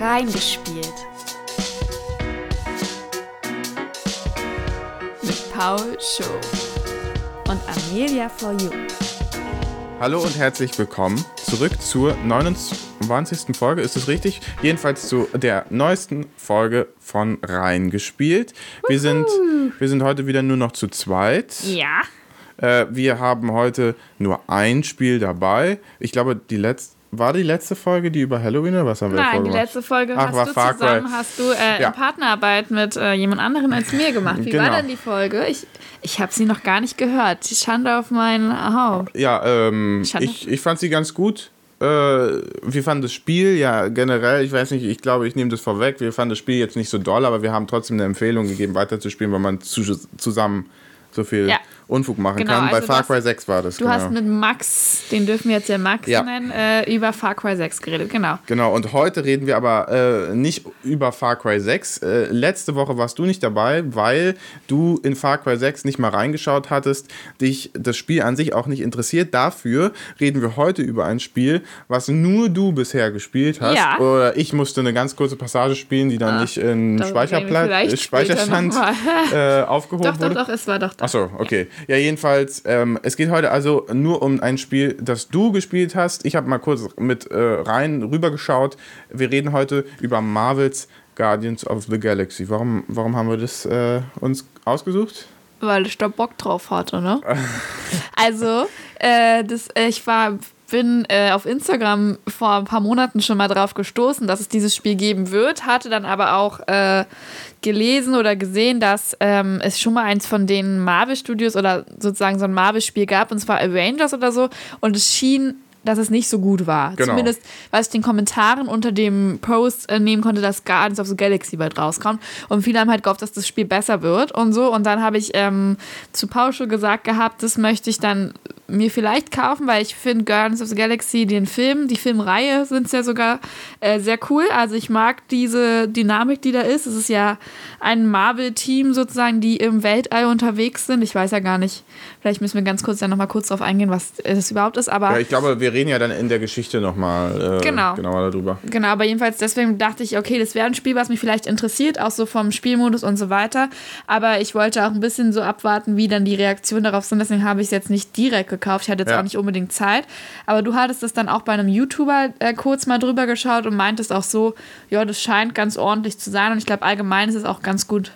Reingespielt. Mit Paul Show und Amelia for You. Hallo und herzlich willkommen zurück zur 29. Folge. Ist es richtig? Jedenfalls zu der neuesten Folge von Reingespielt. Wir sind, wir sind heute wieder nur noch zu zweit. Ja. Äh, wir haben heute nur ein Spiel dabei. Ich glaube, die letzte. War die letzte Folge die über Halloween oder was haben wir Nein, davor die letzte Folge Ach, war hast du Far Cry. zusammen, hast du äh, Ja. in Partnerarbeit mit äh, jemand anderen als mir gemacht. Wie Genau. war denn die Folge? Ich, ich habe sie noch gar nicht gehört. Die Schande auf mein Haupt. Ja, ähm, ich, ich fand sie ganz gut. Äh, wir fanden das Spiel ja generell, ich weiß nicht, ich glaube, ich nehme das vorweg. Wir fanden das Spiel jetzt nicht so doll, aber wir haben trotzdem eine Empfehlung gegeben, weiterzuspielen, weil man zu, zusammen so viel Ja. Unfug machen Genau, kann. Bei also du Far hast- Cry 6 war das. Du genau. hast mit Max, den dürfen wir jetzt ja Max Ja. nennen, äh, über Far Cry 6 geredet. Genau. Genau, und heute reden wir aber äh, nicht über Far Cry 6. Äh, letzte Woche warst du nicht dabei, weil du in Far Cry 6 nicht mal reingeschaut hattest, dich das Spiel an sich auch nicht interessiert. Dafür reden wir heute über ein Spiel, was nur du bisher gespielt hast. Ja. Oder ich musste eine ganz kurze Passage spielen, die dann nicht in da Speicherplatz, Speicherstand äh, aufgehoben Doch, doch, wurde. doch, es war doch das. Achso, okay. Ja, jedenfalls, ähm, es geht heute also nur um ein Spiel, das du gespielt hast. Ich habe mal kurz mit äh, rein rübergeschaut. Wir reden heute über Marvels Guardians of the Galaxy. Warum, warum haben wir das äh, uns ausgesucht? Weil ich da Bock drauf hatte, ne? also, äh, das, äh, ich war, bin äh, auf Instagram vor ein paar Monaten schon mal drauf gestoßen, dass es dieses Spiel geben wird, hatte dann aber auch äh, gelesen oder gesehen, dass ähm, es schon mal eins von den Marvel-Studios oder sozusagen so ein Marvel-Spiel gab, und zwar Avengers oder so, und es schien dass es nicht so gut war. Genau. Zumindest, was ich den Kommentaren unter dem Post äh, nehmen konnte, dass Guardians of the Galaxy bald rauskommt. Und viele haben halt gehofft, dass das Spiel besser wird und so. Und dann habe ich ähm, zu Paul schon gesagt gehabt, das möchte ich dann mir vielleicht kaufen, weil ich finde Guardians of the Galaxy, den Film, die Filmreihe sind es ja sogar äh, sehr cool. Also ich mag diese Dynamik, die da ist. Es ist ja ein Marvel-Team sozusagen, die im Weltall unterwegs sind. Ich weiß ja gar nicht, vielleicht müssen wir ganz kurz dann nochmal kurz drauf eingehen, was es überhaupt ist. Aber Ja, ich glaube, wir reden ja dann in der Geschichte nochmal äh, Genau. genauer darüber. Genau, aber jedenfalls deswegen dachte ich, okay, das wäre ein Spiel, was mich vielleicht interessiert, auch so vom Spielmodus und so weiter. Aber ich wollte auch ein bisschen so abwarten, wie dann die Reaktionen darauf sind. Deswegen habe ich es jetzt nicht direkt gekauft. Ich hatte jetzt Ja. auch nicht unbedingt Zeit. Aber du hattest das dann auch bei einem YouTuber äh, kurz mal drüber geschaut und meintest auch so, ja, das scheint ganz ordentlich zu sein. Und ich glaube, allgemein ist es auch ganz gut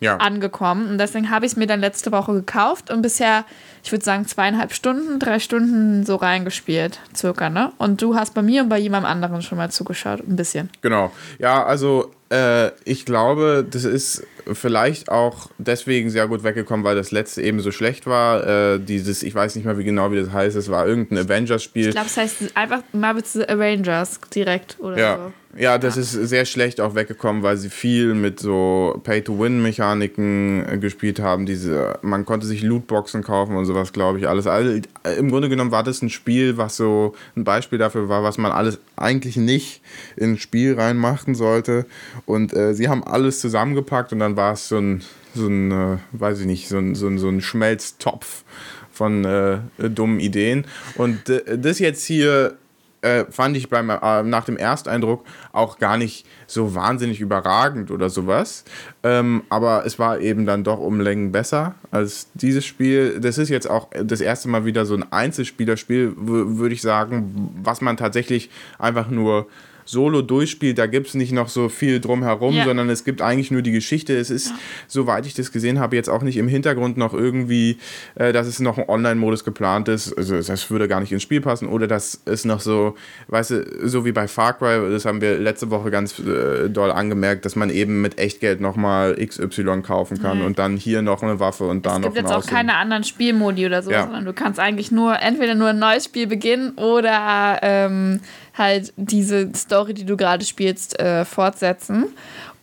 Ja. angekommen. Und deswegen habe ich es mir dann letzte Woche gekauft und bisher, ich würde sagen, zweieinhalb Stunden, drei Stunden so reingespielt, circa, ne? Und du hast bei mir und bei jemandem anderen schon mal zugeschaut, ein bisschen. Genau. Ja, also äh, ich glaube, das ist vielleicht auch deswegen sehr gut weggekommen, weil das letzte eben so schlecht war. Äh, dieses, ich weiß nicht mehr wie genau wie das heißt, es war irgendein Avengers-Spiel. Ich glaube, es heißt einfach Marvel's The Avengers direkt oder Ja. so. Ja, das ist sehr schlecht auch weggekommen, weil sie viel mit so Pay-to-Win-Mechaniken äh, gespielt haben. Diese, man konnte sich Lootboxen kaufen und sowas, glaube ich, alles. Also, Im Grunde genommen war das ein Spiel, was so ein Beispiel dafür war, was man alles eigentlich nicht ins Spiel reinmachen sollte. Und äh, sie haben alles zusammengepackt und dann war es so ein, so ein äh, weiß ich nicht, so ein, so ein, so ein Schmelztopf von äh, dummen Ideen. Und äh, das jetzt hier äh, fand ich beim, äh, nach dem Ersteindruck auch gar nicht so wahnsinnig überragend oder sowas. Ähm, aber es war eben dann doch um Längen besser als dieses Spiel. Das ist jetzt auch das erste Mal wieder so ein Einzelspielerspiel, würde ich sagen, was man tatsächlich einfach nur solo durchspielt. Da gibt es nicht noch so viel drumherum, Ja. sondern es gibt eigentlich nur die Geschichte. Es ist, soweit ich das gesehen habe, jetzt auch nicht im Hintergrund noch irgendwie, äh, dass es noch ein Online-Modus geplant ist. Also das würde gar nicht ins Spiel passen. Oder dass es noch so, weißt du, so wie bei Far Cry, das haben wir letzte Woche ganz äh, doll angemerkt, dass man eben mit Echtgeld nochmal XY kaufen kann und dann hier noch eine Waffe und da Es noch gibt ein jetzt auch keine anderen Spielmodi oder so, Ja. sondern du kannst eigentlich nur entweder nur ein neues Spiel beginnen oder ähm, halt diese Story, die du gerade spielst, äh, fortsetzen.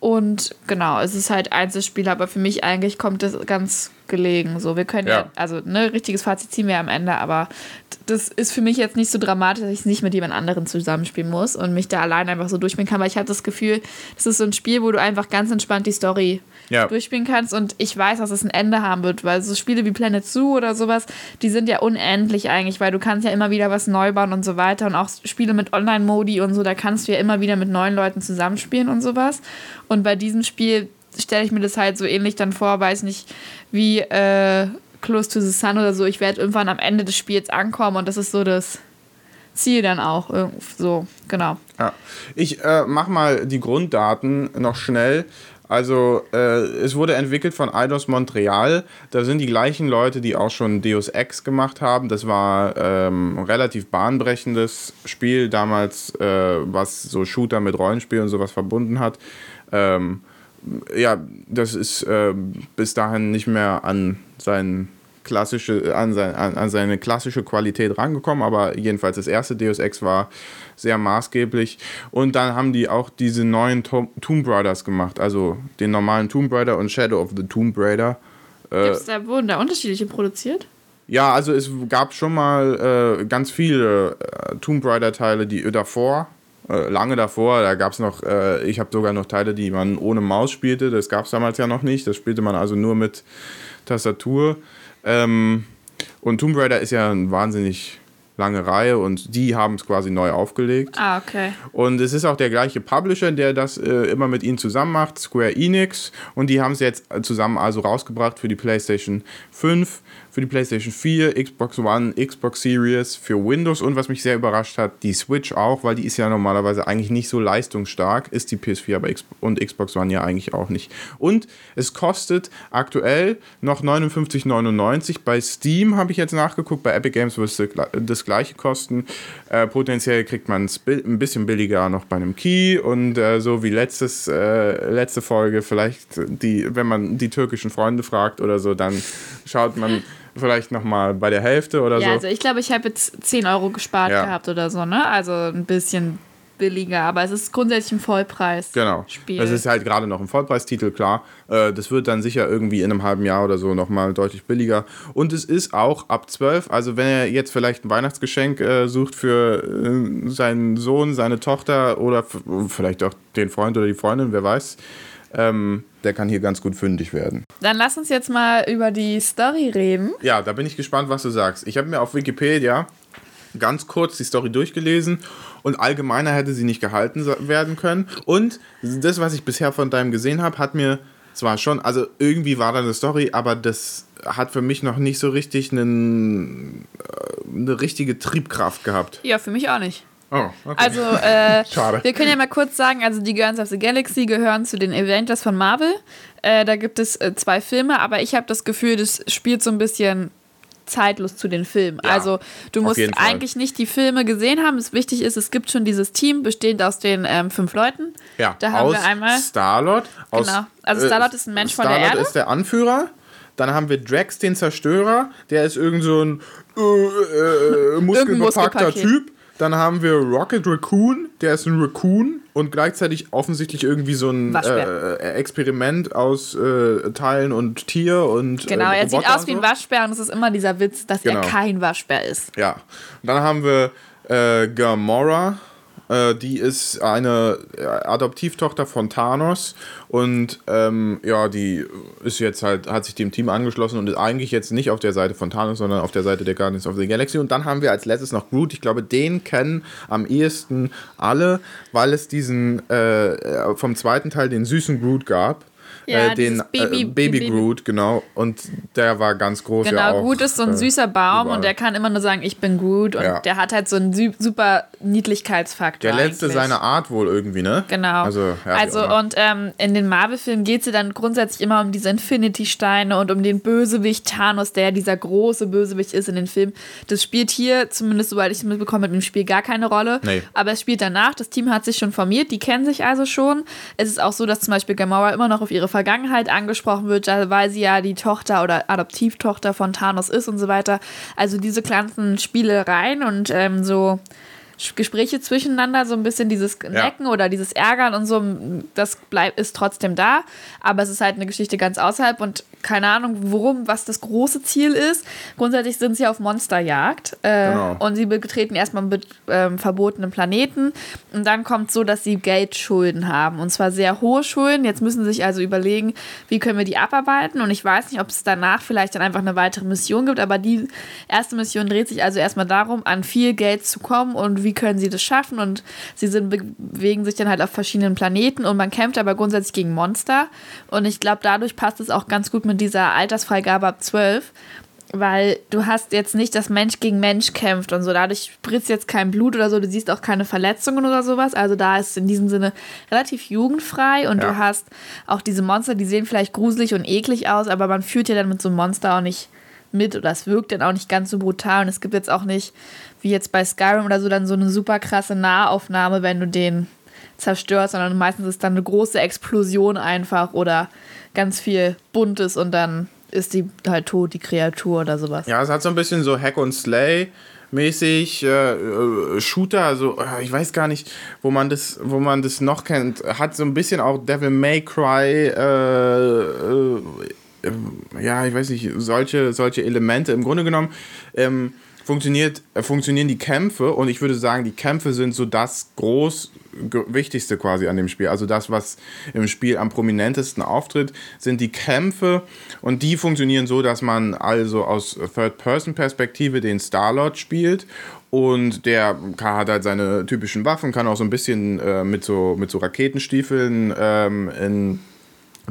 Und genau, es ist halt Einzelspiel, aber für mich eigentlich kommt das ganz gelegen. So, wir können ja, Ja. also ne, richtiges Fazit ziehen wir am Ende, aber das ist für mich jetzt nicht so dramatisch, dass ich es nicht mit jemand anderem zusammenspielen muss und mich da allein einfach so durchspielen kann, weil ich habe das Gefühl, das ist so ein Spiel, wo du einfach ganz entspannt die Story Ja. durchspielen kannst und ich weiß, dass es ein Ende haben wird, weil so Spiele wie Planet Zoo oder sowas, die sind ja unendlich eigentlich, weil du kannst ja immer wieder was neu bauen und so weiter und auch Spiele mit Online-Modi und so, da kannst du ja immer wieder mit neuen Leuten zusammenspielen und sowas und bei diesem Spiel stelle ich mir das halt so ähnlich dann vor, weiß nicht, wie äh, Close to the Sun oder so, ich werde irgendwann am Ende des Spiels ankommen und das ist so das Ziel dann auch, so, genau. Ja. Ich äh, mach mal die Grunddaten noch schnell. Also, äh, es wurde entwickelt von Eidos Montreal. Da sind die gleichen Leute, die auch schon Deus Ex gemacht haben. Das war ähm, ein relativ bahnbrechendes Spiel damals, äh, was so Shooter mit Rollenspiel und sowas verbunden hat. Ähm, ja, das ist äh, bis dahin nicht mehr an sein klassische, an, sein, an, an seine klassische Qualität rangekommen, aber jedenfalls das erste Deus Ex war sehr maßgeblich. Und dann haben die auch diese neuen Tom Tomb Raiders gemacht, also den normalen Tomb Raider und Shadow of the Tomb Raider. Äh, Gibt's da, wurden da unterschiedliche produziert? ja, also es gab schon mal äh, ganz viele äh, Tomb Raider-Teile, die davor, äh, lange davor, da gab es noch, äh, ich habe sogar noch Teile, die man ohne Maus spielte, das gab es damals ja noch nicht, das spielte man also nur mit Tastatur. Ähm, und Tomb Raider ist ja eine wahnsinnig lange Reihe und die haben es quasi neu aufgelegt. Ah, okay. Und es ist auch der gleiche Publisher, der das äh, immer mit ihnen zusammen macht, Square Enix. Und die haben es jetzt zusammen also rausgebracht für die PlayStation 5, für die PlayStation 4, Xbox One, Xbox Series, für Windows und was mich sehr überrascht hat, die Switch auch, weil die ist ja normalerweise eigentlich nicht so leistungsstark, ist die PS4 aber und Xbox One ja eigentlich auch nicht. Und es kostet aktuell noch 59,99. Bei Steam habe ich jetzt nachgeguckt, bei Epic Games es das gleiche kosten. Äh, potenziell kriegt man es ein bisschen billiger noch bei einem Key und äh, so wie letztes, äh, letzte Folge, vielleicht die, wenn man die türkischen Freunde fragt oder so, dann schaut man vielleicht nochmal bei der Hälfte oder Ja, so. also ich glaube, ich habe jetzt 10 Euro gespart Ja. gehabt oder so, ne? Also ein bisschen billiger, aber es ist grundsätzlich ein Vollpreis. Genau. Spiel. Das ist halt gerade noch ein Vollpreistitel, klar. Äh, das wird dann sicher irgendwie in einem halben Jahr oder so nochmal deutlich billiger. Und es ist auch ab 12, also wenn er jetzt vielleicht ein Weihnachtsgeschenk äh, sucht für äh, seinen Sohn, seine Tochter oder vielleicht auch den Freund oder die Freundin, wer weiß, ähm, der kann hier ganz gut fündig werden. Dann lass uns jetzt mal über die Story reden. Ja, da bin ich gespannt, was du sagst. Ich habe mir auf Wikipedia ganz kurz die Story durchgelesen und allgemeiner hätte sie nicht gehalten werden können. Und das, was ich bisher von deinem gesehen habe, hat mir zwar schon, also irgendwie war da eine Story, aber das hat für mich noch nicht so richtig einen, äh, eine richtige Triebkraft gehabt. Ja, für mich auch nicht. Oh, okay. Also, äh, Schade. wir können ja mal kurz sagen, also die Guardians of the Galaxy gehören zu den Avengers von Marvel. Äh, da gibt es äh, zwei Filme, aber ich habe das Gefühl, das spielt so ein bisschen zeitlos zu den Filmen. Ja, also du musst eigentlich nicht die Filme gesehen haben. Es wichtig ist, es gibt schon dieses Team, bestehend aus den ähm, fünf Leuten. ja, da haben aus wir einmal- Star-Lord. aus- Genau. Also Star-Lord ist ein Mensch von der Star-Lord Erde. ist der Anführer. Dann haben wir Drax, den Zerstörer. Der ist irgend so ein äh, äh, muskelbepackter Muskelpaket. Typ. Dann haben wir Rocket Raccoon. Der ist ein Raccoon und gleichzeitig offensichtlich irgendwie so ein äh, Experiment aus äh, Teilen und Tier und Genau, äh, er sieht aus wie ein. Waschbär und es ist immer dieser Witz, dass Genau. er kein Waschbär ist. Ja. Und dann haben wir äh, Gamora. Äh, die ist eine äh, Adoptivtochter von Thanos und ähm, ja, die ist jetzt halt, hat sich dem Team angeschlossen und ist eigentlich jetzt nicht auf der Seite von Thanos, sondern auf der Seite der Guardians of the Galaxy. Und dann haben wir als letztes noch Groot. Ich glaube, den kennen am ehesten alle, weil es diesen äh, äh, vom zweiten Teil den süßen Groot gab. Ja, äh, den Baby- äh, Baby Baby- Groot, genau. Und der war ganz groß. ja Genau, auch, Groot ist so ein äh, süßer Baum überall. und der kann immer nur sagen, ich bin Groot und Ja. der hat halt so einen super Niedlichkeitsfaktor. Der letzte eigentlich. seiner Art wohl irgendwie, ne? Genau. Also, ja, also und ähm, in den Marvel-Filmen geht es ja dann grundsätzlich immer um diese Infinity-Steine und um den Bösewicht Thanos, der dieser große Bösewicht ist in den Filmen. Das spielt hier, zumindest soweit ich es mitbekomme, mit dem Spiel gar keine Rolle. Nee. Aber es spielt danach. Das Team hat sich schon formiert, die kennen sich also schon. Es ist auch so, dass zum Beispiel Gamora immer noch auf ihre Vergangenheit angesprochen wird, weil sie ja die Tochter oder Adoptivtochter von Thanos ist und so weiter. Also diese ganzen Spielereien und ähm, so Gespräche zwischeneinander, so ein bisschen dieses Necken ja. oder dieses Ärgern und so, das bleibt, ist trotzdem da. Aber es ist halt eine Geschichte ganz außerhalb und keine Ahnung, worum, was das große Ziel ist. Grundsätzlich sind sie auf Monsterjagd äh, genau. und sie betreten erstmal einen äh, verbotenen Planeten und dann kommt so, dass sie Geldschulden haben und zwar sehr hohe Schulden. Jetzt müssen sie sich also überlegen, wie können wir die abarbeiten und ich weiß nicht, ob es danach vielleicht dann einfach eine weitere Mission gibt, aber die erste Mission dreht sich also erstmal darum, an viel Geld zu kommen und wie können sie das schaffen und sie sind, bewegen sich dann halt auf verschiedenen Planeten und man kämpft aber grundsätzlich gegen Monster und ich glaube, dadurch passt es auch ganz gut mit mit dieser Altersfreigabe ab 12, weil du hast jetzt nicht, dass Mensch gegen Mensch kämpft und so. Dadurch spritzt jetzt kein Blut oder so. Du siehst auch keine Verletzungen oder sowas. Also da ist in diesem Sinne relativ jugendfrei und ja. du hast auch diese Monster, die sehen vielleicht gruselig und eklig aus, aber man führt ja dann mit so einem Monster auch nicht mit oder es wirkt dann auch nicht ganz so brutal und es gibt jetzt auch nicht, wie jetzt bei Skyrim oder so, dann so eine super krasse Nahaufnahme, wenn du den zerstörst, sondern meistens ist dann eine große Explosion einfach oder ganz viel Buntes und dann ist die halt tot, die Kreatur oder sowas. Ja, es hat so ein bisschen so Hack und Slay mäßig äh, äh, Shooter, also äh, ich weiß gar nicht, wo man das, wo man das noch kennt. Hat so ein bisschen auch Devil May Cry, äh, äh ja, ich weiß nicht, solche, solche Elemente. Im Grunde genommen ähm, funktioniert, äh, funktionieren die Kämpfe und ich würde sagen, die Kämpfe sind so das groß Wichtigste quasi an dem Spiel. Also das, was im Spiel am prominentesten auftritt, sind die Kämpfe. Und die funktionieren so, dass man also aus Third-Person-Perspektive den Starlord spielt. Und der hat halt seine typischen Waffen, kann auch so ein bisschen äh, mit, so, mit so Raketenstiefeln ähm, in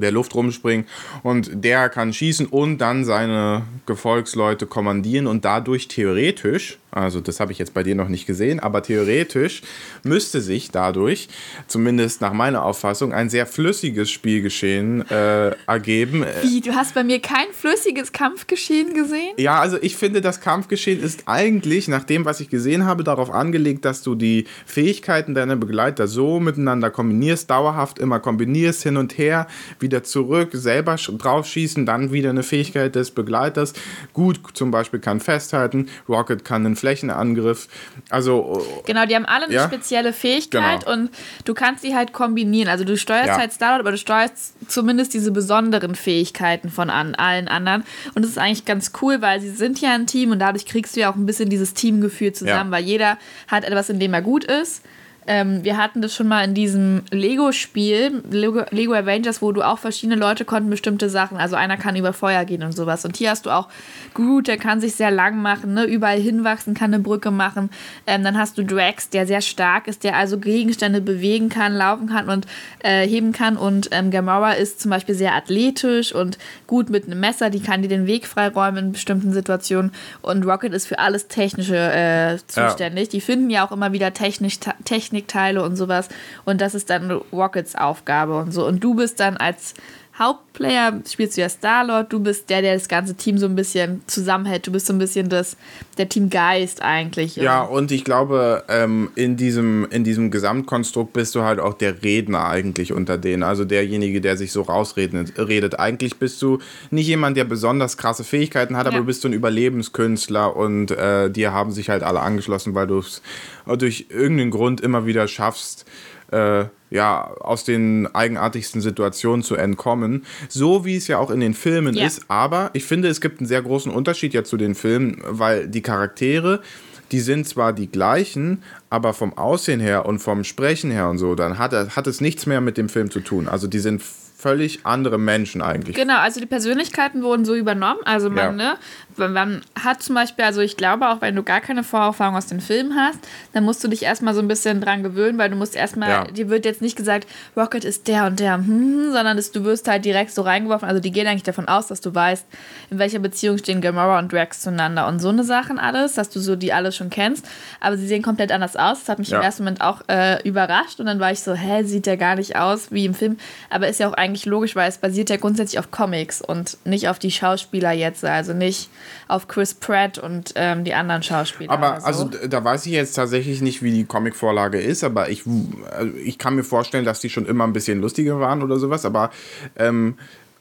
der Luft rumspringen. Und der kann schießen und dann seine Gefolgsleute kommandieren und dadurch theoretisch also das habe ich jetzt bei dir noch nicht gesehen, aber theoretisch müsste sich dadurch, zumindest nach meiner Auffassung, ein sehr flüssiges Spielgeschehen äh, ergeben. Wie, du hast bei mir kein flüssiges Kampfgeschehen gesehen? Ja, also ich finde, das Kampfgeschehen ist eigentlich, nach dem, was ich gesehen habe, darauf angelegt, dass du die Fähigkeiten deiner Begleiter so miteinander kombinierst, dauerhaft immer kombinierst, hin und her, wieder zurück, selber drauf schießen, dann wieder eine Fähigkeit des Begleiters. Gut, zum Beispiel kann festhalten, Rocket kann einen Flächenangriff. Also genau, die haben alle eine ja? spezielle Fähigkeit genau. und du kannst die halt kombinieren. Also du steuerst ja. halt Starlord, aber du steuerst zumindest diese besonderen Fähigkeiten von an, allen anderen. Und das ist eigentlich ganz cool, weil sie sind ja ein Team und dadurch kriegst du ja auch ein bisschen dieses Teamgefühl zusammen, ja. weil jeder hat etwas, in dem er gut ist. Ähm, wir hatten das schon mal in diesem Lego-Spiel, Lego, Lego, Avengers, wo du auch verschiedene Leute konnten bestimmte Sachen, also einer kann über Feuer gehen und sowas. Und hier hast du auch Groot, der kann sich sehr lang machen, ne? überall hinwachsen, kann eine Brücke machen. Ähm, dann hast du Drax, der sehr stark ist, der also Gegenstände bewegen kann, laufen kann und äh, heben kann. Und ähm, Gamora ist zum Beispiel sehr athletisch und gut mit einem Messer, die kann dir den Weg freiräumen in bestimmten Situationen. Und Rocket ist für alles Technische äh, zuständig. Ja. Die finden ja auch immer wieder technisch, technisch Technikteile und sowas. Und das ist dann Rockets Aufgabe und so. Und du bist dann als Hauptplayer, spielst du ja Star-Lord, du bist der, der das ganze Team so ein bisschen zusammenhält. Du bist so ein bisschen das, der Teamgeist eigentlich. Ja, und ich glaube, ähm, in, diesem, in diesem Gesamtkonstrukt bist du halt auch der Redner eigentlich unter denen. Also derjenige, der sich so rausredet. Redet. Eigentlich bist du nicht jemand, der besonders krasse Fähigkeiten hat, aber ja. du bist so ein Überlebenskünstler und äh, dir haben sich halt alle angeschlossen, weil du es durch irgendeinen Grund immer wieder schaffst, äh, ja, aus den eigenartigsten Situationen zu entkommen. So wie es ja auch in den Filmen ja. ist. Aber ich finde, es gibt einen sehr großen Unterschied ja zu den Filmen, weil die Charaktere, die sind zwar die gleichen, aber vom Aussehen her und vom Sprechen her und so, dann hat, hat es nichts mehr mit dem Film zu tun. Also die sind völlig andere Menschen eigentlich. Genau, also die Persönlichkeiten wurden so übernommen. Also man, ja. ne, man hat zum Beispiel, also ich glaube auch, wenn du gar keine Vorerfahrung aus den Filmen hast, dann musst du dich erstmal so ein bisschen dran gewöhnen, weil du musst erstmal, ja. dir wird jetzt nicht gesagt, Rocket ist der und der, hm, sondern das, du wirst halt direkt so reingeworfen. Also die gehen eigentlich davon aus, dass du weißt, in welcher Beziehung stehen Gamora und Drax zueinander und so eine Sachen alles, dass du so die alles schon kennst. Aber sie sehen komplett anders aus. Das hat mich ja. im ersten Moment auch äh, überrascht und dann war ich so, hä, sieht der gar nicht aus wie im Film. Aber ist ja auch eigentlich logisch, weil es basiert ja grundsätzlich auf Comics und nicht auf die Schauspieler jetzt. Also nicht auf Chris Pratt und ähm, die anderen Schauspieler. Aber so. also da weiß ich jetzt tatsächlich nicht, wie die Comicvorlage ist, aber ich, also ich kann mir vorstellen, dass die schon immer ein bisschen lustiger waren oder sowas. Aber ähm,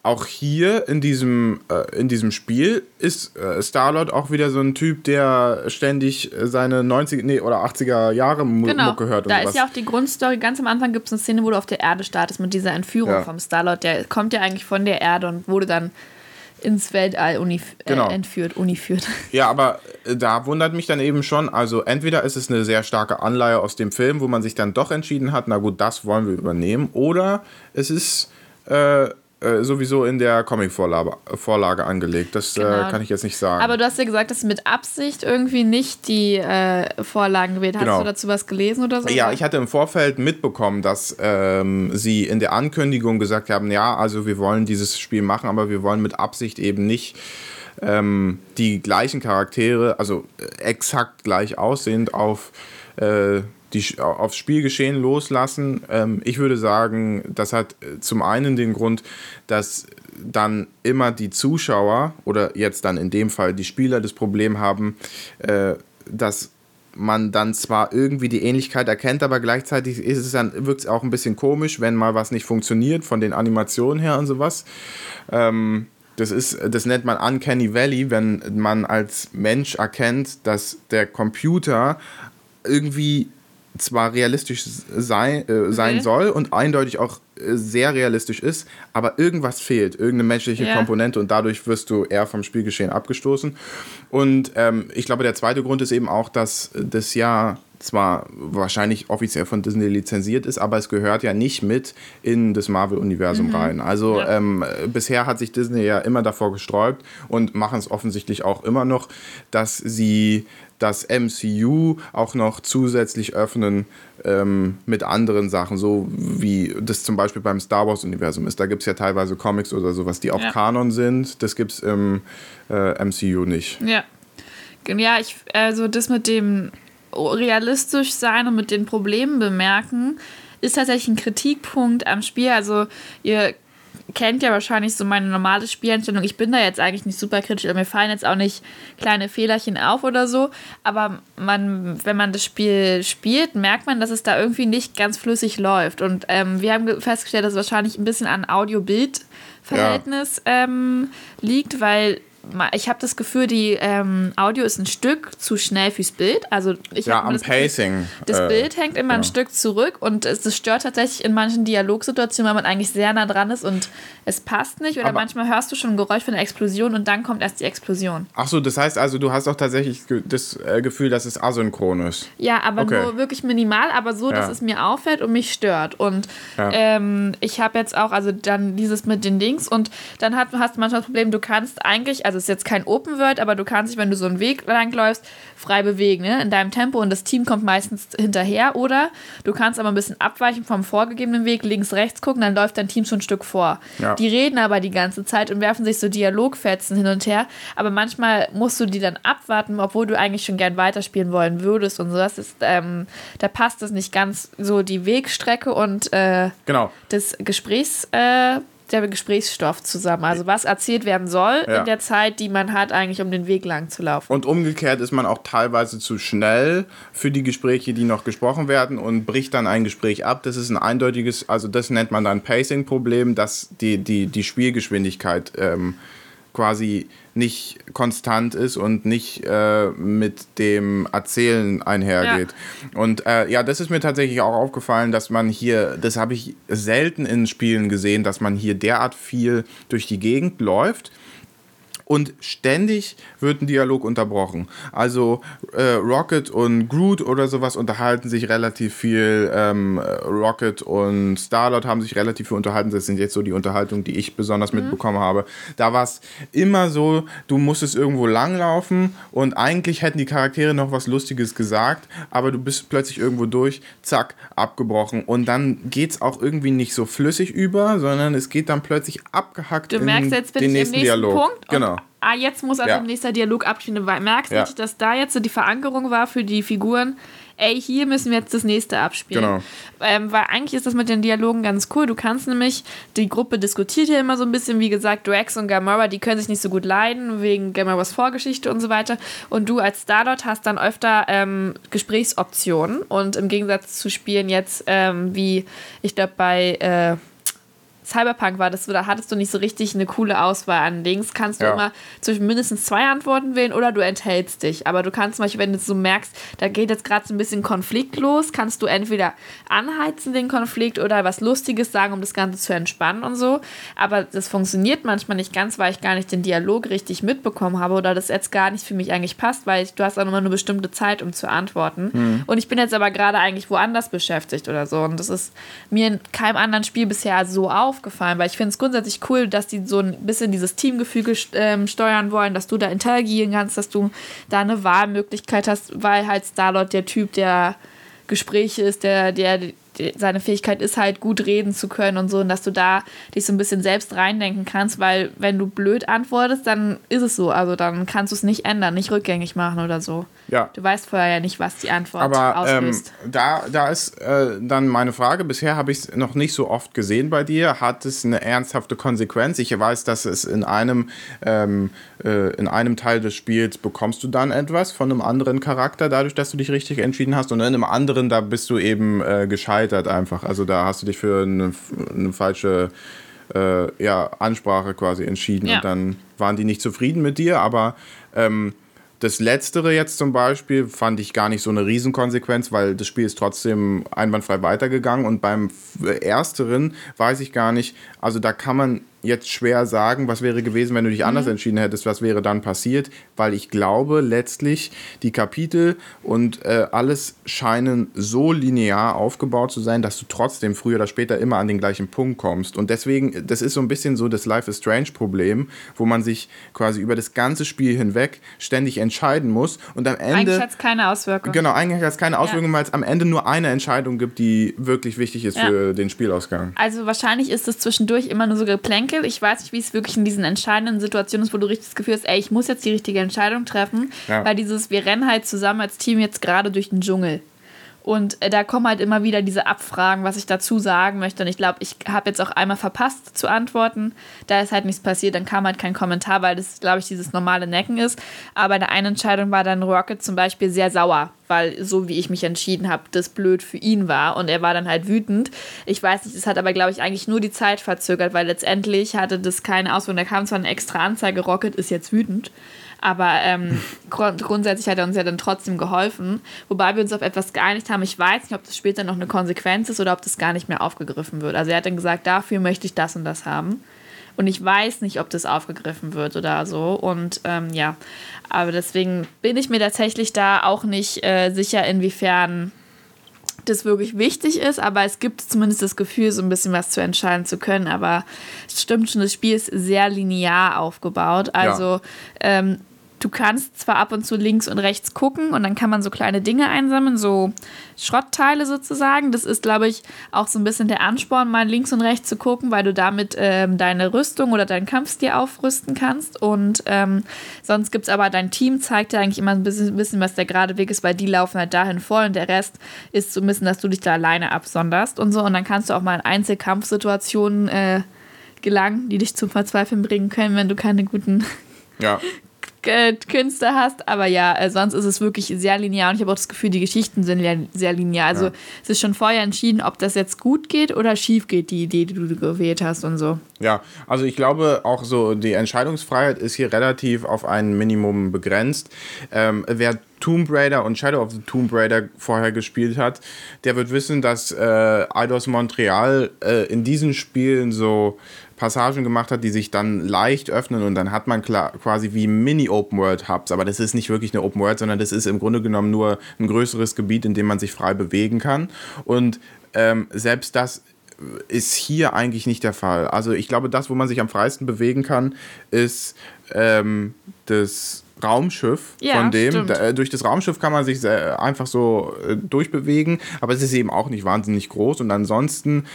auch hier in diesem, äh, in diesem Spiel ist äh, Starlord auch wieder so ein Typ, der ständig seine 90 nee, oder 80er Jahre Mu Genau, Mucke hört. da und ist ja auch die Grundstory. Ganz am Anfang gibt es eine Szene, wo du auf der Erde startest mit dieser Entführung Ja. vom Starlord. Der kommt ja eigentlich von der Erde und wurde dann ins Weltall uni Genau. äh, entführt, uniführt. Ja, aber äh, da wundert mich dann eben schon, also entweder ist es eine sehr starke Anleihe aus dem Film, wo man sich dann doch entschieden hat, na gut, das wollen wir übernehmen, oder es ist äh, äh, sowieso in der Comic-Vorlage Vorlage angelegt. Das Genau. äh, kann ich jetzt nicht sagen. Aber du hast ja gesagt, dass du mit Absicht irgendwie nicht die äh, Vorlagen gewählt. Hast Genau. du dazu was gelesen oder so? Ja, ich hatte im Vorfeld mitbekommen, dass ähm, sie in der Ankündigung gesagt haben, ja, also wir wollen dieses Spiel machen, aber wir wollen mit Absicht eben nicht ähm, die gleichen Charaktere, also äh, exakt gleich aussehend auf äh, die, aufs Spielgeschehen loslassen. Ähm, ich würde sagen, das hat äh, zum einen den Grund, dass dann immer die Zuschauer oder jetzt dann in dem Fall die Spieler das Problem haben, äh, dass man dann zwar irgendwie die Ähnlichkeit erkennt, aber gleichzeitig ist es dann wirkt es auch ein bisschen komisch, wenn mal was nicht funktioniert von den Animationen her und sowas. Ähm, das ist, das nennt man Uncanny Valley, wenn man als Mensch erkennt, dass der Computer irgendwie zwar realistisch sein, äh, sein Okay. soll und eindeutig auch äh, sehr realistisch ist, aber irgendwas fehlt, irgendeine menschliche Ja. Komponente und dadurch wirst du eher vom Spielgeschehen abgestoßen. Und ähm, ich glaube, der zweite Grund ist eben auch, dass das ja zwar wahrscheinlich offiziell von Disney lizenziert ist, aber es gehört ja nicht mit in das Marvel-Universum rein. Also Ja. ähm, äh, bisher hat sich Disney ja immer davor gesträubt und machen es offensichtlich auch immer noch, dass sie das MCU auch noch zusätzlich öffnen ähm, mit anderen Sachen, so wie das zum Beispiel beim Star Wars-Universum ist. Da gibt es ja teilweise Comics oder sowas, die auch Ja. Kanon sind. Das gibt es im äh, MCU nicht. Ja. Ja, ich, also das mit dem realistisch sein und mit den Problemen bemerken, ist tatsächlich ein Kritikpunkt am Spiel. Also ihr kennt ja wahrscheinlich so meine normale Spieleinstellung. Ich bin da jetzt eigentlich nicht super kritisch, aber mir fallen jetzt auch nicht kleine Fehlerchen auf oder so. Aber man, wenn man das Spiel spielt, merkt man, dass es da irgendwie nicht ganz flüssig läuft. Und ähm, wir haben ge- festgestellt, dass es wahrscheinlich ein bisschen an Audio-Bild-Verhältnis ähm, liegt, weil ich habe das Gefühl, die ähm, Audio ist ein Stück zu schnell fürs Bild. Also ich Ja, am das Gefühl, Pacing. das äh, Bild hängt immer ein genau. Stück zurück und es, das stört tatsächlich in manchen Dialogsituationen, weil man eigentlich sehr nah dran ist und es passt nicht. Oder Aber- manchmal hörst du schon ein Geräusch von einer Explosion und dann kommt erst die Explosion. Ach so, das heißt also, du hast auch tatsächlich das äh, Gefühl, dass es asynchron ist. Ja, aber Okay. nur wirklich minimal, aber so, dass Ja. es mir auffällt und mich stört. Und Ja. ähm, ich habe jetzt auch, also dann dieses mit den Dings und dann hat, hast du manchmal das Problem, du kannst eigentlich, also es ist jetzt kein Open World, aber du kannst dich, wenn du so einen Weg langläufst, frei bewegen, ne? in deinem Tempo und das Team kommt meistens hinterher. Oder du kannst aber ein bisschen abweichen vom vorgegebenen Weg, links, rechts gucken, dann läuft dein Team schon ein Stück vor. Ja. Die reden aber die ganze Zeit und werfen sich so Dialogfetzen hin und her. Aber manchmal musst du die dann abwarten, obwohl du eigentlich schon gern weiterspielen wollen würdest und so. Das ist, ähm, da passt es nicht ganz so die Wegstrecke und äh, Genau. das Gesprächs, äh, der Gesprächsstoff zusammen. Also was erzählt werden soll Ja. in der Zeit, die man hat, eigentlich um den Weg lang zu laufen. Und umgekehrt ist man auch teilweise zu schnell für die Gespräche, die noch gesprochen werden und bricht dann ein Gespräch ab. Das ist ein eindeutiges, also das nennt man dann Pacing-Problem, dass die, die, die Spielgeschwindigkeit ähm, quasi nicht konstant ist und nicht äh, mit dem Erzählen einhergeht. Und äh, ja, das ist mir tatsächlich auch aufgefallen, dass man hier, das habe ich selten in Spielen gesehen, dass man hier derart viel durch die Gegend läuft und ständig wird ein Dialog unterbrochen. Also äh, Rocket und Groot oder sowas unterhalten sich relativ viel. Ähm, Rocket und Starlord haben sich relativ viel unterhalten. Das sind jetzt so die Unterhaltungen, die ich besonders mitbekommen habe. Da war es immer so, du musstest irgendwo langlaufen und eigentlich hätten die Charaktere noch was Lustiges gesagt, aber du bist plötzlich irgendwo durch, zack, abgebrochen. Und dann geht es auch irgendwie nicht so flüssig über, sondern es geht dann plötzlich abgehackt Du in merkst, jetzt bin den ich im nächsten nächsten Dialog. Punkt. Genau. Ah, jetzt muss also Ja. nächster Dialog abspielen. Du merkst Ja. richtig, dass da jetzt so die Verankerung war für die Figuren. Ey, hier müssen wir jetzt das nächste abspielen. Genau. Ähm, weil eigentlich ist das mit den Dialogen ganz cool. Du kannst nämlich, die Gruppe diskutiert ja immer so ein bisschen, wie gesagt, Drax und Gamora, die können sich nicht so gut leiden, wegen Gamoras Vorgeschichte und so weiter. Und du als Starlord hast dann öfter ähm, Gesprächsoptionen. Und im Gegensatz zu Spielen jetzt, ähm, wie ich glaube bei. Äh, Cyberpunk war das, da hattest du nicht so richtig eine coole Auswahl an Dings. Kannst du Ja. immer zwischen mindestens zwei Antworten wählen oder du enthältst dich. Aber du kannst zum Beispiel, wenn du so merkst, da geht jetzt gerade so ein bisschen Konflikt los, kannst du entweder anheizen den Konflikt oder was Lustiges sagen, um das Ganze zu entspannen und so. Aber das funktioniert manchmal nicht ganz, weil ich gar nicht den Dialog richtig mitbekommen habe oder das jetzt gar nicht für mich eigentlich passt, weil ich, du hast auch immer eine bestimmte Zeit, um zu antworten. Und ich bin jetzt aber gerade eigentlich woanders beschäftigt oder so. Und das ist mir in keinem anderen Spiel bisher so aufgefallen, weil ich finde es grundsätzlich cool, dass die so ein bisschen dieses Teamgefüge ähm, steuern wollen, dass du da interagieren kannst, dass du da eine Wahlmöglichkeit hast, weil halt Starlord der Typ der Gespräche ist, der, der, der seine Fähigkeit ist halt gut reden zu können und so und dass du da dich so ein bisschen selbst reindenken kannst, weil wenn du blöd antwortest, dann ist es so, also dann kannst du es nicht ändern, nicht rückgängig machen oder so. Ja. Du weißt vorher ja nicht, was die Antwort Aber ähm, auslöst. da, da ist äh, dann meine Frage, bisher habe ich es noch nicht so oft gesehen bei dir. Hat es eine ernsthafte Konsequenz? Ich weiß, dass es in einem, ähm, äh, in einem Teil des Spiels bekommst du dann etwas von einem anderen Charakter, dadurch, dass du dich richtig entschieden hast. Und in einem anderen, da bist du eben äh, gescheitert einfach. Also da hast du dich für eine, eine falsche äh, ja, Ansprache quasi entschieden. Ja. Und dann waren die nicht zufrieden mit dir, aber ähm, das Letztere jetzt zum Beispiel fand ich gar nicht so eine Riesenkonsequenz, weil das Spiel ist trotzdem einwandfrei weitergegangen. Und beim Ersteren weiß ich gar nicht, also da kann man jetzt schwer sagen, was wäre gewesen, wenn du dich anders entschieden hättest, was wäre dann passiert, weil ich glaube, letztlich die Kapitel und äh, alles scheinen so linear aufgebaut zu sein, dass du trotzdem früher oder später immer an den gleichen Punkt kommst. Und deswegen, das ist so ein bisschen so das Life is Strange Problem, wo man sich quasi über das ganze Spiel hinweg ständig entscheiden muss und am Eigentlich Ende hat es keine Auswirkungen. Genau, eigentlich hat es keine Auswirkungen, weil es am Ende nur eine Entscheidung gibt, die wirklich wichtig ist Ja. für den Spielausgang. Also wahrscheinlich ist es zwischendurch immer nur so Geplänkel. Ich weiß nicht, wie es wirklich in diesen entscheidenden Situationen ist, wo du richtig das Gefühl hast, ey, ich muss jetzt die richtige Entscheidung treffen, Ja. weil dieses, wir rennen halt zusammen als Team jetzt gerade durch den Dschungel. Und äh, da kommen halt immer wieder diese Abfragen, was ich dazu sagen möchte. Und ich glaube, ich habe jetzt auch einmal verpasst zu antworten. Da ist halt nichts passiert, dann kam halt kein Kommentar, weil das, glaube ich, dieses normale Necken ist. Aber der eine Entscheidung war dann Rocket zum Beispiel sehr sauer, weil so wie ich mich entschieden habe, das blöd für ihn war. Und er war dann halt wütend. Ich weiß nicht, das hat aber, glaube ich, eigentlich nur die Zeit verzögert, weil letztendlich hatte das keine Auswirkung. Da kam zwar eine extra Anzeige, Rocket ist jetzt wütend. Aber ähm, grund grundsätzlich hat er uns ja dann trotzdem geholfen. Wobei wir uns auf etwas geeinigt haben. Ich weiß nicht, ob das später noch eine Konsequenz ist oder ob das gar nicht mehr aufgegriffen wird. Also er hat dann gesagt, dafür möchte ich das und das haben. Und ich weiß nicht, ob das aufgegriffen wird oder so. Und ähm, ja, aber deswegen bin ich mir tatsächlich da auch nicht äh, sicher, inwiefern das wirklich wichtig ist, aber es gibt zumindest das Gefühl, so ein bisschen was zu entscheiden zu können. Aber es stimmt schon, das Spiel ist sehr linear aufgebaut. Also ähm, du kannst zwar ab und zu links und rechts gucken und dann kann man so kleine Dinge einsammeln, so Schrottteile sozusagen. Das ist, glaube ich, auch so ein bisschen der Ansporn, mal links und rechts zu gucken, weil du damit ähm, deine Rüstung oder deinen Kampfstil aufrüsten kannst. Und ähm, sonst gibt es aber, dein Team zeigt dir eigentlich immer ein bisschen, bisschen, was der gerade Weg ist, weil die laufen halt dahin voll und der Rest ist so ein bisschen, dass du dich da alleine absonderst und so. Und dann kannst du auch mal in Einzelkampfsituationen äh, gelangen, die dich zum Verzweifeln bringen können, wenn du keine guten Ja. Künste hast. Aber ja, äh, sonst ist es wirklich sehr linear und ich habe auch das Gefühl, die Geschichten sind sehr linear. Also Ja. es ist schon vorher entschieden, ob das jetzt gut geht oder schief geht, die Idee, die du gewählt hast und so. Ja, also ich glaube auch so, die Entscheidungsfreiheit ist hier relativ auf ein Minimum begrenzt. Ähm, wer Tomb Raider und Shadow of the Tomb Raider vorher gespielt hat, der wird wissen, dass äh, Eidos Montreal äh, in diesen Spielen so Passagen gemacht hat, die sich dann leicht öffnen und dann hat man klar, quasi wie Mini-Open-World-Hubs, aber das ist nicht wirklich eine Open World, sondern das ist im Grunde genommen nur ein größeres Gebiet, in dem man sich frei bewegen kann und ähm, selbst das ist hier eigentlich nicht der Fall. Also ich glaube, das, wo man sich am freisten bewegen kann, ist ähm, das Raumschiff Ja, von dem. Da, äh, durch das Raumschiff kann man sich sehr, einfach so äh, durchbewegen, aber es ist eben auch nicht wahnsinnig groß und ansonsten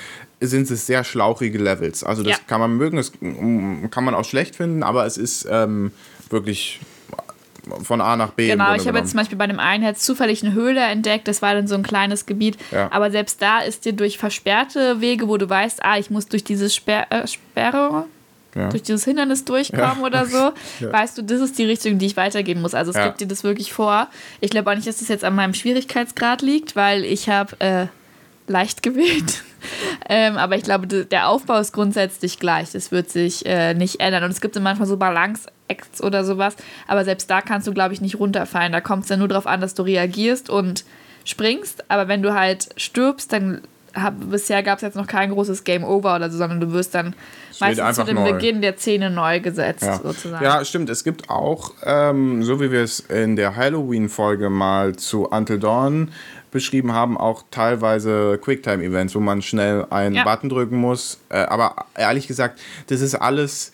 sind es sehr schlauchige Levels. Also das Ja. kann man mögen, das mm, kann man auch schlecht finden, aber es ist ähm, wirklich von A nach B. Genau, ich habe jetzt zum Beispiel bei dem einen jetzt zufällig eine Höhle entdeckt, das war dann so ein kleines Gebiet. Ja. Aber selbst da ist dir durch versperrte Wege, wo du weißt, ah, ich muss durch diese äh, Sperre, ja. durch dieses Hindernis durchkommen Ja. oder so, Ja. weißt du, das ist die Richtung, die ich weitergehen muss. Also es gibt dir das wirklich vor. Ich glaube auch nicht, dass das jetzt an meinem Schwierigkeitsgrad liegt, weil ich habe äh, leicht gewählt. Ähm, aber ich glaube, der Aufbau ist grundsätzlich gleich. Das wird sich äh, nicht ändern. Und es gibt manchmal so Balance-Acts oder sowas. Aber selbst da kannst du, glaube ich, nicht runterfallen. Da kommt es ja nur darauf an, dass du reagierst und springst. Aber wenn du halt stirbst, dann hab, bisher gab es jetzt noch kein großes Game Over oder so, sondern du wirst dann meistens zu dem neu. Beginn der Szene neu gesetzt, ja. sozusagen. Ja, stimmt. Es gibt auch, ähm, so wie wir es in der Halloween-Folge mal zu Until Dawn beschrieben haben, auch teilweise Quicktime-Events, wo man schnell einen ja. Button drücken muss. Äh, aber ehrlich gesagt, das ist alles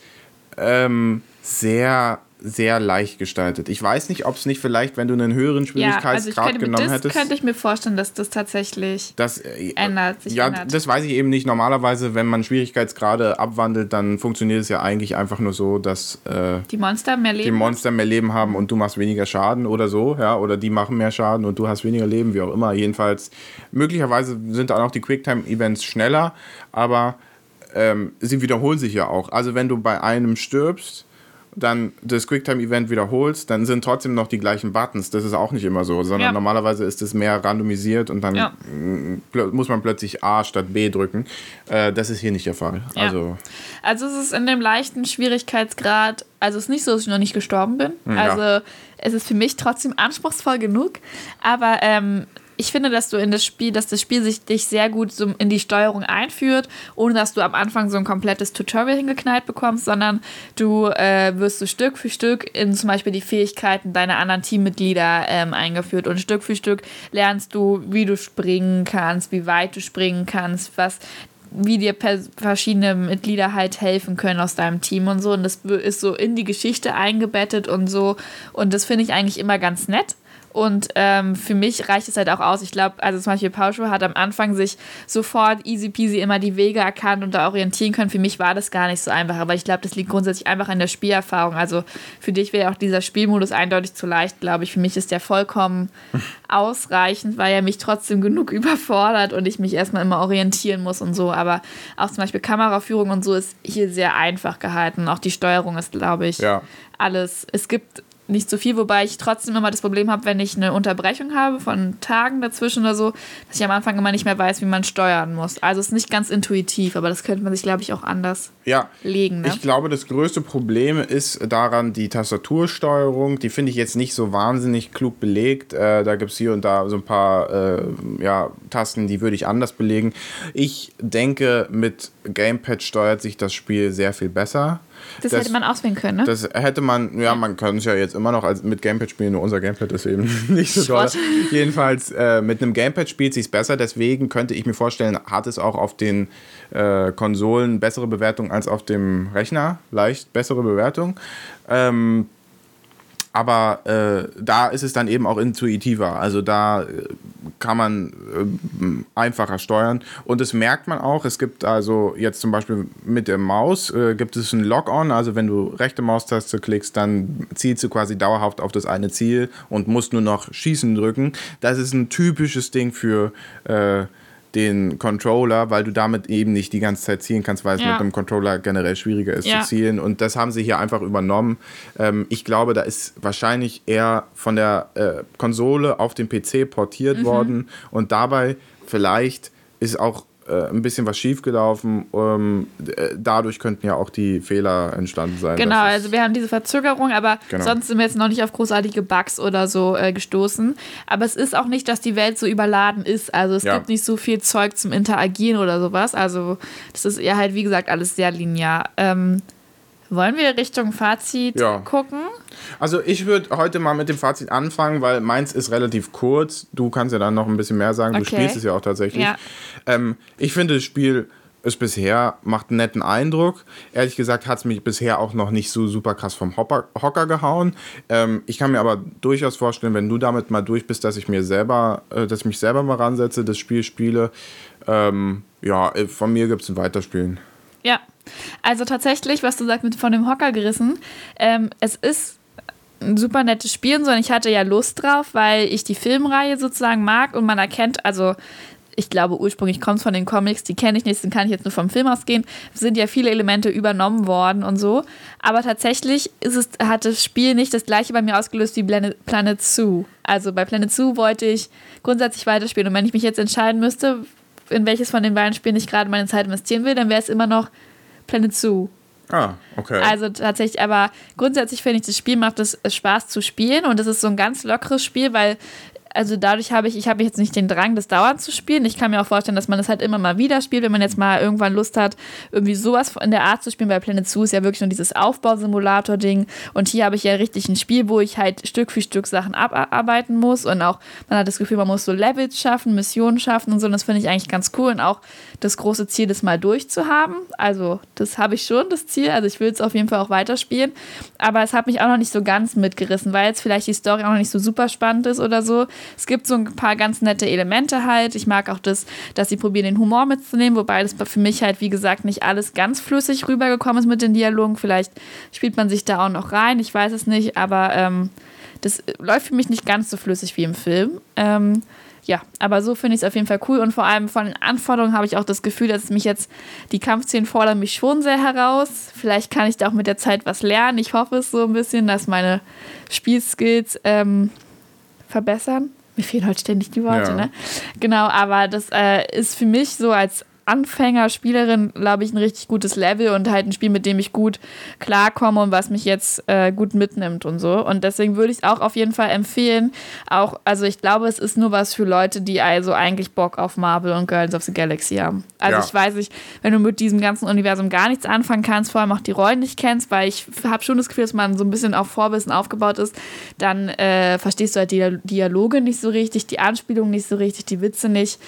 ähm, sehr sehr leicht gestaltet. Ich weiß nicht, ob es nicht vielleicht, wenn du einen höheren Schwierigkeitsgrad ja, also genommen das hättest. könnte ich mir vorstellen, dass das tatsächlich das, äh, ändert. Sich ja, ändert. das weiß ich eben nicht. Normalerweise, wenn man Schwierigkeitsgrade abwandelt, dann funktioniert es ja eigentlich einfach nur so, dass äh, die Monster mehr Leben, die Monster mehr Leben haben und du machst weniger Schaden oder so, ja, oder die machen mehr Schaden und du hast weniger Leben, wie auch immer. Jedenfalls, möglicherweise sind dann auch die Quicktime-Events schneller, aber ähm, sie wiederholen sich ja auch. Also wenn du bei einem stirbst, dann das Quicktime-Event wiederholst, dann sind trotzdem noch die gleichen Buttons. Das ist auch nicht immer so, sondern ja. normalerweise ist es mehr randomisiert und dann ja. muss man plötzlich A statt B drücken. Äh, das ist hier nicht der Fall. Ja. Also, also es ist in dem leichten Schwierigkeitsgrad, also es ist nicht so, dass ich noch nicht gestorben bin. Hm, also es ist für mich trotzdem anspruchsvoll genug, aber ähm, ich finde, dass du in das Spiel, dass das Spiel sich dich sehr gut so in die Steuerung einführt, ohne dass du am Anfang so ein komplettes Tutorial hingeknallt bekommst, sondern du äh, wirst so Stück für Stück in zum Beispiel die Fähigkeiten deiner anderen Teammitglieder ähm, eingeführt und Stück für Stück lernst du, wie du springen kannst, wie weit du springen kannst, was wie dir verschiedene Mitglieder halt helfen können aus deinem Team und so. Und das ist so in die Geschichte eingebettet und so. Und das finde ich eigentlich immer ganz nett. Und ähm, für mich reicht es halt auch aus. Ich glaube, also zum Beispiel Pauscho hat am Anfang sich sofort easy peasy immer die Wege erkannt und da orientieren können. Für mich war das gar nicht so einfach, aber ich glaube, das liegt grundsätzlich einfach an der Spielerfahrung. Also für dich wäre auch dieser Spielmodus eindeutig zu leicht, glaube ich. Für mich ist der vollkommen ausreichend, weil er mich trotzdem genug überfordert und ich mich erstmal immer orientieren muss und so. Aber auch zum Beispiel Kameraführung und so ist hier sehr einfach gehalten. Auch die Steuerung ist, glaube ich, ja. alles. Es gibt nicht so viel, wobei ich trotzdem immer das Problem habe, wenn ich eine Unterbrechung habe von Tagen dazwischen oder so, dass ich am Anfang immer nicht mehr weiß, wie man steuern muss. Also es ist nicht ganz intuitiv, aber das könnte man sich, glaube ich, auch anders ja, legen. Ne? Ich glaube, das größte Problem ist daran die Tastatursteuerung. Die finde ich jetzt nicht so wahnsinnig klug belegt. Äh, da gibt es hier und da so ein paar äh, ja, Tasten, die würde ich anders belegen. Ich denke, mit Gamepad steuert sich das Spiel sehr viel besser. Das, das, hätte man auswählen können, ne? Das hätte man, ja, man kann es ja jetzt immer noch als, mit Gamepad spielen, nur unser Gamepad ist eben nicht so toll. Jedenfalls, äh, mit einem Gamepad spielt sich besser, deswegen könnte ich mir vorstellen, hat es auch auf den äh, Konsolen bessere Bewertung als auf dem Rechner, leicht bessere Bewertung. Ähm, aber äh, da ist es dann eben auch intuitiver. Also da äh, kann man äh, einfacher steuern. Und das merkt man auch. Es gibt also jetzt zum Beispiel mit der Maus äh, gibt es ein Lock-on. Also wenn du rechte Maustaste klickst, dann zielst du quasi dauerhaft auf das eine Ziel und musst nur noch Schießen drücken. Das ist ein typisches Ding für äh, den Controller, weil du damit eben nicht die ganze Zeit zielen kannst, weil es ja. mit einem Controller generell schwieriger ist ja. zu zielen. Und das haben sie hier einfach übernommen. Ähm, ich glaube, da ist wahrscheinlich eher von der äh, Konsole auf den PC portiert mhm. worden und dabei vielleicht ist auch äh, ein bisschen was schiefgelaufen. Ähm, äh, dadurch könnten ja auch die Fehler entstanden sein. Genau, also wir haben diese Verzögerung, aber genau. sonst sind wir jetzt noch nicht auf großartige Bugs oder so äh, gestoßen. Aber es ist auch nicht, dass die Welt so überladen ist. Also es ja. gibt nicht so viel Zeug zum Interagieren oder sowas. Also das ist eher halt, wie gesagt, alles sehr linear. Ähm, wollen wir Richtung Fazit ja. gucken? Also ich würde heute mal mit dem Fazit anfangen, weil meins ist relativ kurz. Du kannst ja dann noch ein bisschen mehr sagen. Du okay. spielst es ja auch tatsächlich. Ja. Ähm, ich finde das Spiel ist bisher, macht einen netten Eindruck. Ehrlich gesagt hat es mich bisher auch noch nicht so super krass vom Hopper, Hocker gehauen. Ähm, ich kann mir aber durchaus vorstellen, wenn du damit mal durch bist, dass ich mir selber, äh, dass ich mich selber mal ransetze, das Spiel spiele. Ähm, ja, von mir gibt es ein Weiterspielen. Ja, also tatsächlich, was du sagst, mit von dem Hocker gerissen, ähm, es ist ein super nettes Spiel, sondern ich hatte ja Lust drauf, weil ich die Filmreihe sozusagen mag und man erkennt, also ich glaube ursprünglich kommt es von den Comics, die kenne ich nicht, den kann ich jetzt nur vom Film ausgehen, sind ja viele Elemente übernommen worden und so. Aber tatsächlich ist es, hat das Spiel nicht das gleiche bei mir ausgelöst wie Planet, Planet Zoo. Also bei Planet Zoo wollte ich grundsätzlich weiterspielen und wenn ich mich jetzt entscheiden müsste, in welches von den beiden Spielen ich gerade meine Zeit investieren will, dann wäre es immer noch Planet Zoo. Ah, okay. Also tatsächlich, aber grundsätzlich finde ich, das Spiel macht es Spaß zu spielen und es ist so ein ganz lockeres Spiel, weil also dadurch habe ich, ich habe jetzt nicht den Drang, das dauernd zu spielen. Ich kann mir auch vorstellen, dass man das halt immer mal wieder spielt, wenn man jetzt mal irgendwann Lust hat, irgendwie sowas in der Art zu spielen. Bei Planet Zoo ist ja wirklich nur dieses Aufbausimulator-Ding. Und hier habe ich ja richtig ein Spiel, wo ich halt Stück für Stück Sachen abarbeiten muss. Und auch, man hat das Gefühl, man muss so Levels schaffen, Missionen schaffen und so. Und das finde ich eigentlich ganz cool. Und auch das große Ziel, das mal durchzuhaben. Also, das habe ich schon, das Ziel. Also, ich will es auf jeden Fall auch weiterspielen. Aber es hat mich auch noch nicht so ganz mitgerissen, weil jetzt vielleicht die Story auch noch nicht so super spannend ist oder so. Es gibt so ein paar ganz nette Elemente halt. Ich mag auch das, dass sie probieren, den Humor mitzunehmen, wobei das für mich halt, wie gesagt, nicht alles ganz flüssig rübergekommen ist mit den Dialogen. Vielleicht spielt man sich da auch noch rein, ich weiß es nicht, aber ähm, das läuft für mich nicht ganz so flüssig wie im Film. Ähm, ja, aber so finde ich es auf jeden Fall cool und vor allem von den Anforderungen habe ich auch das Gefühl, dass mich jetzt die Kampfszenen fordern mich schon sehr heraus. Vielleicht kann ich da auch mit der Zeit was lernen. Ich hoffe es so ein bisschen, dass meine Spielskills ähm, verbessern. Mir fehlen heute ständig die Worte, ja. ne? Genau, aber das äh, ist für mich so als Anfänger, Spielerin, glaube ich, ein richtig gutes Level und halt ein Spiel, mit dem ich gut klarkomme und was mich jetzt äh, gut mitnimmt und so. Und deswegen würde ich es auch auf jeden Fall empfehlen. Auch, also ich glaube, es ist nur was für Leute, die also eigentlich Bock auf Marvel und Guardians of the Galaxy haben. Also ja. ich weiß nicht, wenn du mit diesem ganzen Universum gar nichts anfangen kannst, vor allem auch die Rollen nicht kennst, weil ich habe schon das Gefühl, dass man so ein bisschen auf Vorwissen aufgebaut ist, dann äh, verstehst du halt die Dialoge nicht so richtig, die Anspielungen nicht so richtig, die Witze nicht.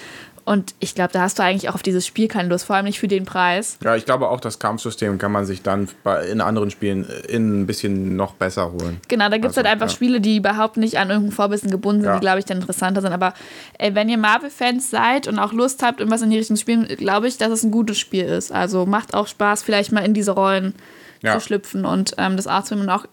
Und ich glaube, da hast du eigentlich auch auf dieses Spiel keine Lust, vor allem nicht für den Preis. Ja, ich glaube auch, das Kampfsystem kann man sich dann bei, in anderen Spielen äh, in ein bisschen noch besser holen. Genau, da gibt es also, halt einfach ja. Spiele, die überhaupt nicht an irgendein Vorwissen gebunden sind, ja. die, glaube ich, dann interessanter sind. Aber ey, wenn ihr Marvel-Fans seid und auch Lust habt, irgendwas in die Richtung zu spielen, glaube ich, dass es ein gutes Spiel ist. Also macht auch Spaß, vielleicht mal in diese Rollen ja. zu schlüpfen und ähm, das Art zu und auch,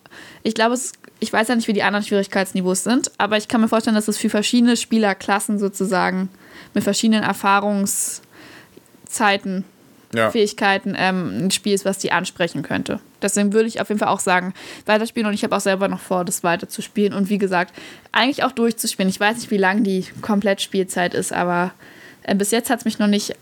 ich glaube, es ich weiß ja nicht, wie die anderen Schwierigkeitsniveaus sind, aber ich kann mir vorstellen, dass es für verschiedene Spielerklassen sozusagen mit verschiedenen Erfahrungszeiten, ja. Fähigkeiten ähm, ein Spiel ist, was die ansprechen könnte. Deswegen würde ich auf jeden Fall auch sagen, weiterspielen und ich habe auch selber noch vor, das weiter zu spielen und wie gesagt, eigentlich auch durchzuspielen. Ich weiß nicht, wie lang die Komplettspielzeit ist, aber äh, bis jetzt hat es mich noch nicht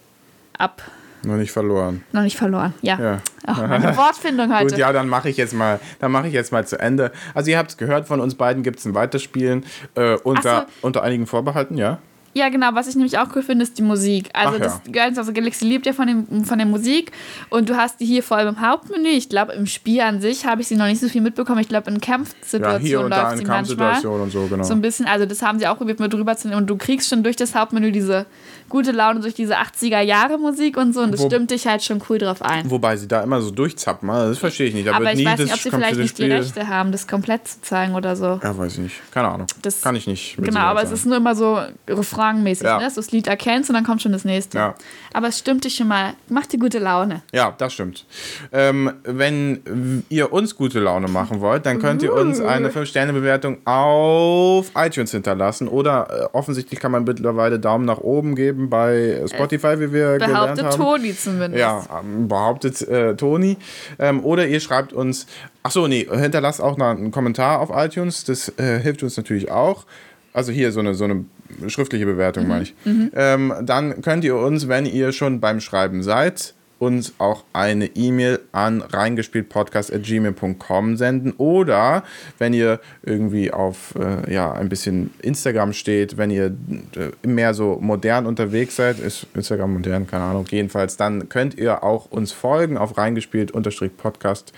ab. Noch nicht verloren. Noch nicht verloren, ja. ja. Oh, meine Wortfindung heute. Gut, ja, dann mache ich jetzt mal, dann mache ich jetzt mal zu Ende. Also ihr habt es gehört, von uns beiden gibt es ein Weiterspielen äh, unter, so. unter einigen Vorbehalten, ja. Ja, genau. Was ich nämlich auch cool finde, ist die Musik. Also, Ach, das ja. Guardians of the Galaxy lebt ja von, dem, von der Musik. Und du hast die hier vor allem im Hauptmenü. Ich glaube, im Spiel an sich habe ich sie noch nicht so viel mitbekommen. Ich glaube, in Kampfsituationen ja, läuft sie manchmal. Und so, genau. so ein bisschen. Also, das haben sie auch probiert, mit drüber zu nehmen. Und du kriegst schon durch das Hauptmenü diese gute Laune durch diese 80er-Jahre-Musik und so. Und das Wo, stimmt dich halt schon cool drauf ein. Wobei sie da immer so durchzappen. Also, das verstehe ich nicht. Da Aber ich weiß nicht, ob sie vielleicht nicht die Rechte haben, das komplett zu zeigen oder so. Ja, weiß ich nicht. Keine Ahnung. Das Kann ich nicht. Genau, aber sagen. es ist nur immer so refrainmäßig. Ja. Ne? das Lied erkennst und dann kommt schon das nächste. Ja. Aber es stimmt dich schon mal, macht dir gute Laune. Ja, das stimmt. Ähm, wenn ihr uns gute Laune machen wollt, dann könnt ihr uns eine 5-Sterne-Bewertung auf iTunes hinterlassen oder äh, offensichtlich kann man mittlerweile Daumen nach oben geben bei Spotify, wie wir gelernt haben. Behauptet Toni zumindest. Ja, behauptet äh, Toni. Ähm, oder ihr schreibt uns, ach so, nee, hinterlasst auch noch einen Kommentar auf iTunes, das äh, hilft uns natürlich auch. Also hier so eine, so eine schriftliche Bewertung, mhm. meine ich. Mhm. Ähm, dann könnt ihr uns, wenn ihr schon beim Schreiben seid, uns auch eine E-Mail an reingespieltpodcast.gmail.com senden oder wenn ihr irgendwie auf äh, ja, ein bisschen Instagram steht, wenn ihr äh, mehr so modern unterwegs seid, ist Instagram modern, keine Ahnung, jedenfalls, dann könnt ihr auch uns folgen auf reingespielt-podcast.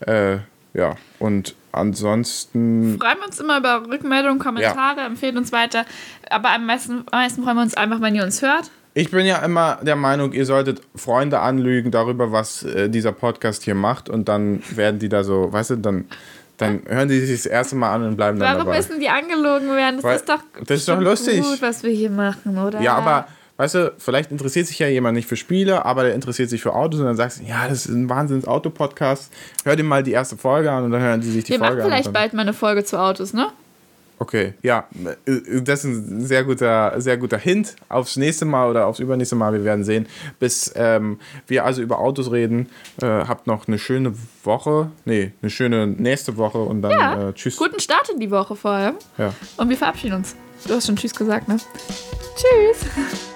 Äh, ja, und ansonsten. Freuen wir uns immer über Rückmeldungen, Kommentare, ja. empfehlen uns weiter. Aber am meisten, am meisten freuen wir uns einfach, wenn ihr uns hört. Ich bin ja immer der Meinung, ihr solltet Freunde anlügen darüber, was äh, dieser Podcast hier macht und dann werden die da so, weißt du, dann, dann hören die sich das erste Mal an und bleiben Warum dann dabei. Warum müssen die angelogen werden? Das Weil, ist doch, das ist doch lustig. gut, was wir hier machen, oder? Ja, aber weißt du, vielleicht interessiert sich ja jemand nicht für Spiele, aber der interessiert sich für Autos und dann sagst du, ja, das ist ein Wahnsinns-Auto-Podcast. Hör dir mal die erste Folge an und dann hören sie sich die Wir Folge an. Wir machen vielleicht bald mal eine Folge zu Autos, ne? Okay, ja, das ist ein sehr guter, sehr guter Hint aufs nächste Mal oder aufs übernächste Mal. Wir werden sehen. Bis ähm, wir also über Autos reden, äh, habt noch eine schöne Woche. Nee, eine schöne nächste Woche und dann ja, äh, tschüss. Guten Start in die Woche vorher. Ja. Und wir verabschieden uns. Du hast schon Tschüss gesagt, ne? Tschüss.